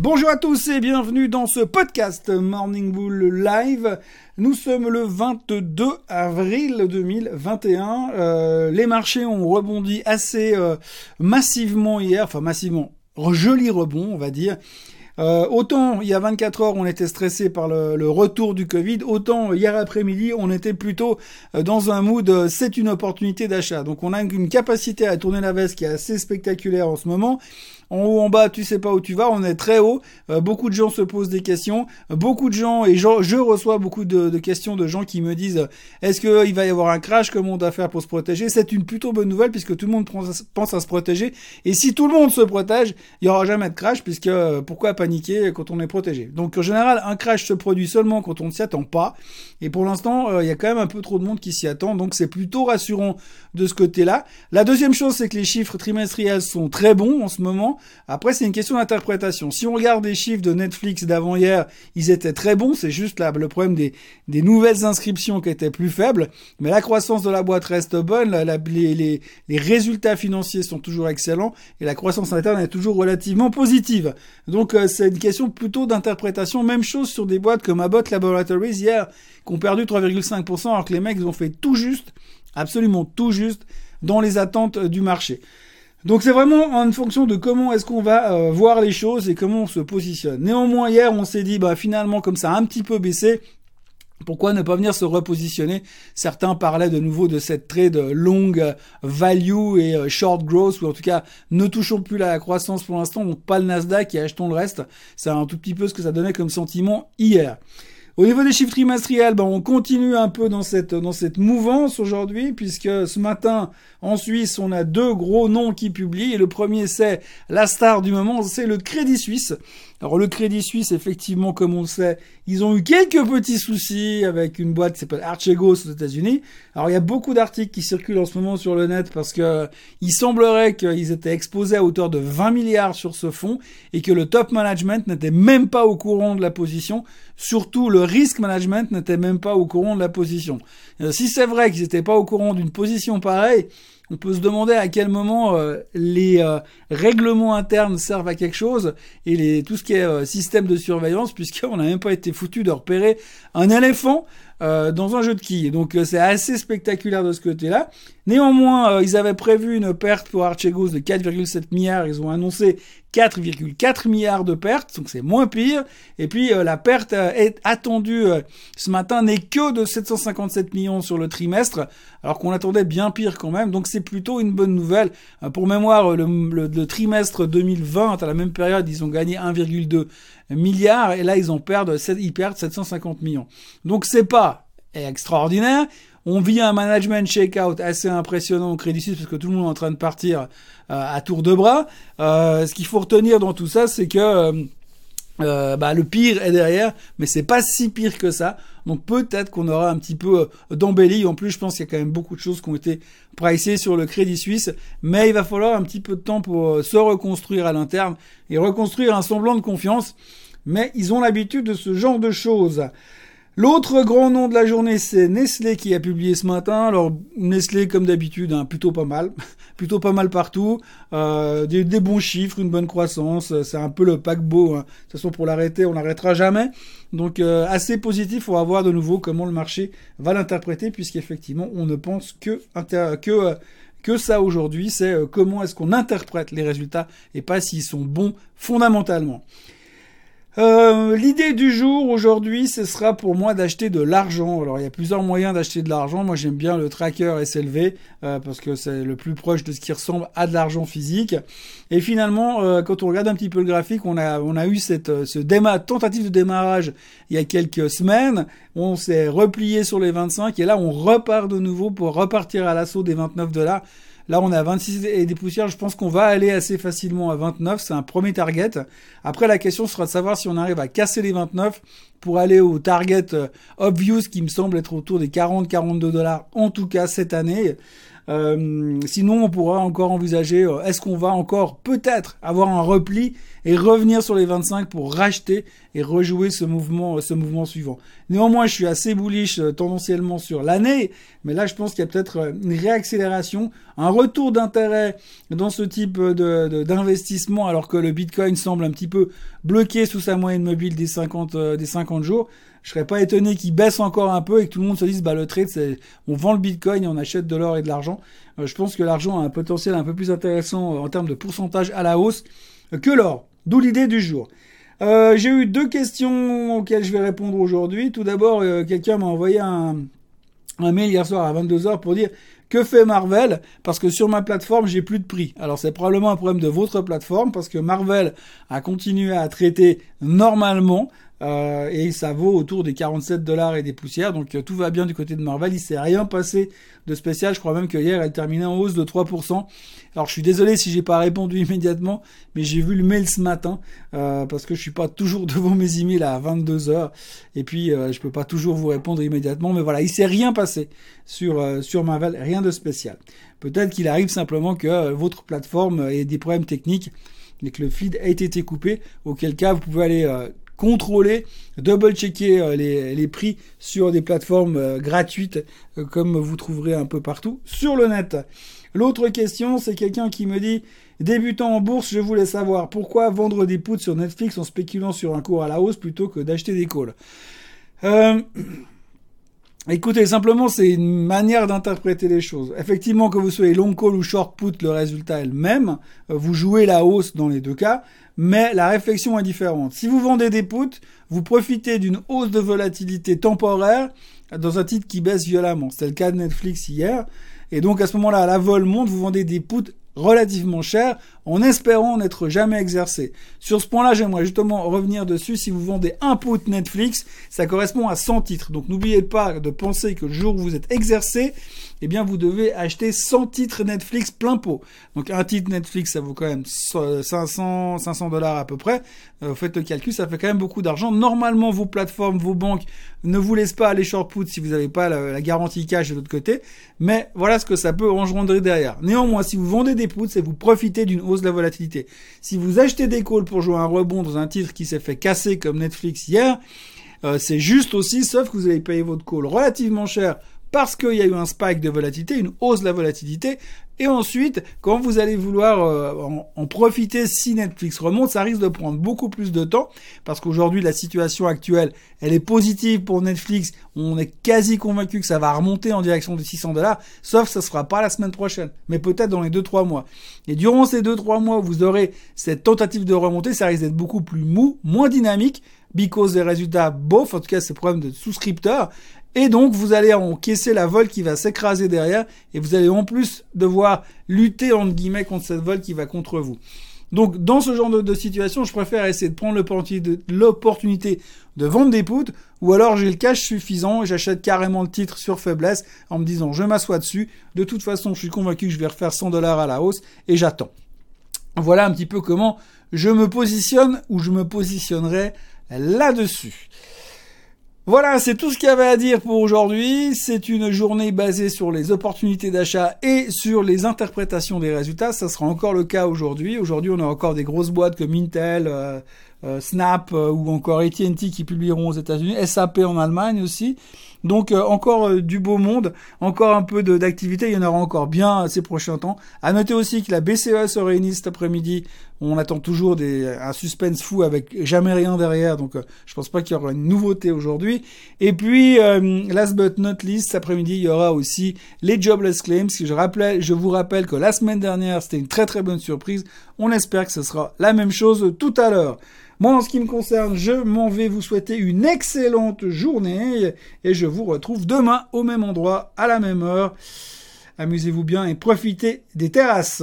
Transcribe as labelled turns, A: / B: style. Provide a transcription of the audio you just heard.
A: Bonjour à tous et bienvenue dans ce podcast Morning Bull Live. Nous sommes le 22 avril 2021. Euh, les marchés ont rebondi assez euh, massivement hier, enfin massivement, joli rebond on va dire. Euh, autant il y a 24 heures on était stressé par le, le, retour du Covid, autant hier après-midi on était plutôt euh, dans un mood c'est une opportunité d'achat. Donc on a une capacité à tourner la veste qui est assez spectaculaire en ce moment en haut, en bas, tu sais pas où tu vas, on est très haut, euh, beaucoup de gens se posent des questions, beaucoup de gens, et je, reçois beaucoup de, questions de gens qui me disent, est-ce qu'il va y avoir un crash, comment on doit faire pour se protéger? C'est une plutôt bonne nouvelle puisque tout le monde pense à se protéger, et si tout le monde se protège, il y aura jamais de crash, puisque euh, pourquoi paniquer quand on est protégé? Donc en général, un crash se produit seulement quand on ne s'y attend pas, et pour l'instant, euh, il y a quand même un peu trop de monde qui s'y attend, donc c'est plutôt rassurant de ce côté-là. La deuxième chose, c'est que les chiffres trimestriels sont très bons en ce moment, après, c'est une question d'interprétation. Si on regarde les chiffres de Netflix d'avant-hier, ils étaient très bons. C'est juste là le problème des, nouvelles inscriptions qui étaient plus faibles. Mais la croissance de la boîte reste bonne. Les, résultats financiers sont toujours excellents. Et la croissance interne est toujours relativement positive. Donc, euh, c'est une question plutôt d'interprétation. Même chose sur des boîtes comme Abbott Laboratories hier, qui ont perdu 3,5%, alors que les mecs, ont fait tout juste, absolument tout juste, dans les attentes du marché. Donc c'est vraiment en fonction de comment est-ce qu'on va euh, voir les choses et comment on se positionne. Néanmoins hier on s'est dit bah finalement comme ça a un petit peu baissé, pourquoi ne pas venir se repositionner? Certains parlaient de nouveau de cette trade longue value et euh, short growth, ou en tout cas ne touchons plus la croissance pour l'instant, donc pas le Nasdaq et achetons le reste. C'est un tout petit peu ce que ça donnait comme sentiment hier. Au niveau des chiffres trimestriels, ben, on continue un peu dans cette, dans cette mouvance aujourd'hui, puisque ce matin, en Suisse, on a deux gros noms qui publient. Le premier, c'est la star du moment, c'est le Crédit Suisse. Alors le Crédit Suisse, effectivement, comme on le sait, ils ont eu quelques petits soucis avec une boîte qui s'appelle Archegos aux États-Unis. Alors il y a beaucoup d'articles qui circulent en ce moment sur le net parce que il semblerait qu'ils étaient exposés à hauteur de 20 milliards sur ce fonds et que le top management n'était même pas au courant de la position. Surtout le risk management n'était même pas au courant de la position. Euh, si c'est vrai qu'ils n'étaient pas au courant d'une position pareille, on peut se demander à quel moment euh, les euh, règlements internes servent à quelque chose et tout ce qui est système de surveillance, puisqu'on n'a même pas été foutu de repérer un éléphant dans un jeu de quilles. Donc c'est assez spectaculaire de ce côté-là. Néanmoins, ils avaient prévu une perte pour Archegos de 4,7 milliards. Ils ont annoncé 4,4 milliards de pertes, donc c'est moins pire. Et puis euh, la perte euh, est attendue euh, ce matin n'est que de 757 millions sur le trimestre, alors qu'on attendait bien pire quand même. Donc c'est plutôt une bonne nouvelle. pour mémoire, le, le, trimestre 2020, à la même période, ils ont gagné 1,2 milliard et là ils en perdent, ils perdent 750 millions. Donc c'est pas extraordinaire, on vit un management shakeout assez impressionnant au Crédit Suisse parce que tout le monde est en train de partir euh, à tour de bras. Euh, ce qu'il faut retenir dans tout ça, c'est que euh, bah, le pire est derrière, mais c'est pas si pire que ça. Donc peut-être qu'on aura un petit peu d'embellie. En plus, je pense qu'il y a quand même beaucoup de choses qui ont été pricées sur le Crédit Suisse, mais il va falloir un petit peu de temps pour se reconstruire à l'interne et reconstruire un semblant de confiance. Mais ils ont l'habitude de ce genre de choses. L'autre grand nom de la journée, c'est Nestlé qui a publié ce matin. Alors Nestlé, comme d'habitude, hein, plutôt pas mal, plutôt pas mal partout. Euh, des, bons chiffres, une bonne croissance. C'est un peu le paquebot. Hein. De toute façon, pour l'arrêter, on n'arrêtera jamais. Donc euh, assez positif. On va voir de nouveau comment le marché va l'interpréter, puisqu'effectivement, on ne pense que que euh, que ça aujourd'hui. C'est comment est-ce qu'on interprète les résultats et pas s'ils sont bons fondamentalement. Euh, l'idée du jour aujourd'hui, ce sera pour moi d'acheter de l'argent. Alors il y a plusieurs moyens d'acheter de l'argent. Moi j'aime bien le tracker SLV euh, parce que c'est le plus proche de ce qui ressemble à de l'argent physique. Et finalement, euh, quand on regarde un petit peu le graphique, on a eu cette ce tentative de démarrage il y a quelques semaines. On s'est replié sur les 25 et là on repart de nouveau pour repartir à l'assaut des 29 dollars. Là, on est à 26 et des poussières. Je pense qu'on va aller assez facilement à 29. C'est un premier target. Après, la question sera de savoir si on arrive à casser les 29 pour aller au target euh, obvious qui me semble être autour des 40-42 dollars, en tout cas cette année. Euh, sinon, on pourra encore envisager, euh, est-ce qu'on va encore peut-être avoir un repli et revenir sur les 25 pour racheter et rejouer ce mouvement, ce mouvement suivant. Néanmoins, je suis assez bullish euh, tendanciellement sur l'année, mais là, je pense qu'il y a peut-être une réaccélération, un retour d'intérêt dans ce type de, d'investissement, alors que le Bitcoin semble un petit peu bloqué sous sa moyenne mobile des 50, des 50 jours je serais pas étonné qu'il baisse encore un peu et que tout le monde se dise bah le trade c'est on vend le bitcoin et on achète de l'or et de l'argent. Euh, je pense que l'argent a un potentiel un peu plus intéressant euh, en termes de pourcentage à la hausse que l'or. D'où l'idée du jour. Euh, j'ai eu deux questions auxquelles je vais répondre aujourd'hui. Tout d'abord, quelqu'un m'a envoyé un, un mail hier soir à 22h pour dire que fait Marvel? Parce que sur ma plateforme, j'ai plus de prix. Alors c'est probablement un problème de votre plateforme parce que Marvel a continué à traiter normalement. Euh, et ça vaut autour des 47 dollars et des poussières. Donc euh, tout va bien du côté de Marvel. Il s'est rien passé de spécial. Je crois même que hier elle terminait en hausse de 3%. Alors je suis désolé si j'ai pas répondu immédiatement, mais j'ai vu le mail ce matin euh, parce que je suis pas toujours devant mes emails à 22 heures et puis je peux pas toujours vous répondre immédiatement. Mais voilà, il s'est rien passé sur sur Marvel, rien de spécial. Peut-être qu'il arrive simplement que votre plateforme ait des problèmes techniques et que le feed ait été coupé, auquel cas vous pouvez aller contrôler, double-checker euh, les, prix sur des plateformes euh, gratuites euh, comme vous trouverez un peu partout sur le net. L'autre question, c'est quelqu'un qui me dit Débutant en bourse, je voulais savoir pourquoi vendre des poutres sur Netflix en spéculant sur un cours à la hausse plutôt que d'acheter des calls. Écoutez, simplement, c'est une manière d'interpréter les choses. Effectivement, que vous soyez long call ou short put, le résultat est le même. Vous jouez la hausse dans les deux cas mais la réflexion est différente. Si vous vendez des puts, vous profitez d'une hausse de volatilité temporaire dans un titre qui baisse violemment. C'était le cas de Netflix hier. Et donc à ce moment-là, la vol monte, vous vendez des puts relativement cher en espérant n'être jamais exercé. Sur ce point-là, j'aimerais justement revenir dessus. Si vous vendez un put Netflix, ça correspond à 100 titres. Donc n'oubliez pas de penser que le jour où vous êtes exercé, eh bien vous devez acheter 100 titres Netflix plein pot. Donc un titre Netflix, ça vaut quand même 500 500 dollars à peu près. Euh, vous faites le calcul, ça fait quand même beaucoup d'argent. Normalement, vos plateformes, vos banques ne vous laissent pas aller short put si vous n'avez pas la, garantie cash de l'autre côté. Mais voilà ce que ça peut engendrer derrière. Néanmoins, si vous vendez des puts, c'est vous profitez d'une hausse de la volatilité. Si vous achetez des calls pour jouer un rebond dans un titre qui s'est fait casser comme Netflix hier, euh, c'est juste aussi, sauf que vous avez payé votre call relativement cher parce qu'il y a eu un spike de volatilité, une hausse de la volatilité. Et ensuite, quand vous allez vouloir euh, en, profiter si Netflix remonte, ça risque de prendre beaucoup plus de temps parce qu'aujourd'hui la situation actuelle, elle est positive pour Netflix. On est quasi convaincu que ça va remonter en direction des 600 dollars, sauf que ça sera pas la semaine prochaine, mais peut-être dans les 2-3 mois. Et durant ces 2-3 mois, vous aurez cette tentative de remontée, ça risque d'être beaucoup plus mou, moins dynamique, because des résultats bof, en tout cas c'est problème de souscripteurs, et donc, vous allez encaisser la vol qui va s'écraser derrière, et vous allez en plus devoir lutter, entre guillemets, contre cette vol qui va contre vous. Donc, dans ce genre de, situation, je préfère essayer de prendre l'opportunité de vendre des poutres, ou alors j'ai le cash suffisant et j'achète carrément le titre sur faiblesse en me disant je m'assois dessus. De toute façon, je suis convaincu que je vais refaire 100 dollars à la hausse et j'attends. Voilà un petit peu comment je me positionne ou je me positionnerai là-dessus. Voilà, c'est tout ce qu'il y avait à dire pour aujourd'hui. C'est une journée basée sur les opportunités d'achat et sur les interprétations des résultats. Ça sera encore le cas aujourd'hui. Aujourd'hui, on a encore des grosses boîtes comme Intel, euh, euh, Snap euh, ou encore AT&T qui publieront aux États-Unis, SAP en Allemagne aussi. Donc encore du beau monde, encore un peu d'activité, il y en aura encore bien ces prochains temps. À noter aussi que la BCE se réunit cet après-midi on attend toujours des, un suspense fou avec jamais rien derrière, donc euh, je pense pas qu'il y aura une nouveauté aujourd'hui. Et puis, euh, last but not least, cet après-midi, il y aura aussi les jobless claims. Je, rappelais, je vous rappelle que la semaine dernière, c'était une très très bonne surprise. On espère que ce sera la même chose tout à l'heure. Moi, en ce qui me concerne, je m'en vais vous souhaiter une excellente journée et je vous retrouve demain au même endroit, à la même heure. Amusez-vous bien et profitez des terrasses.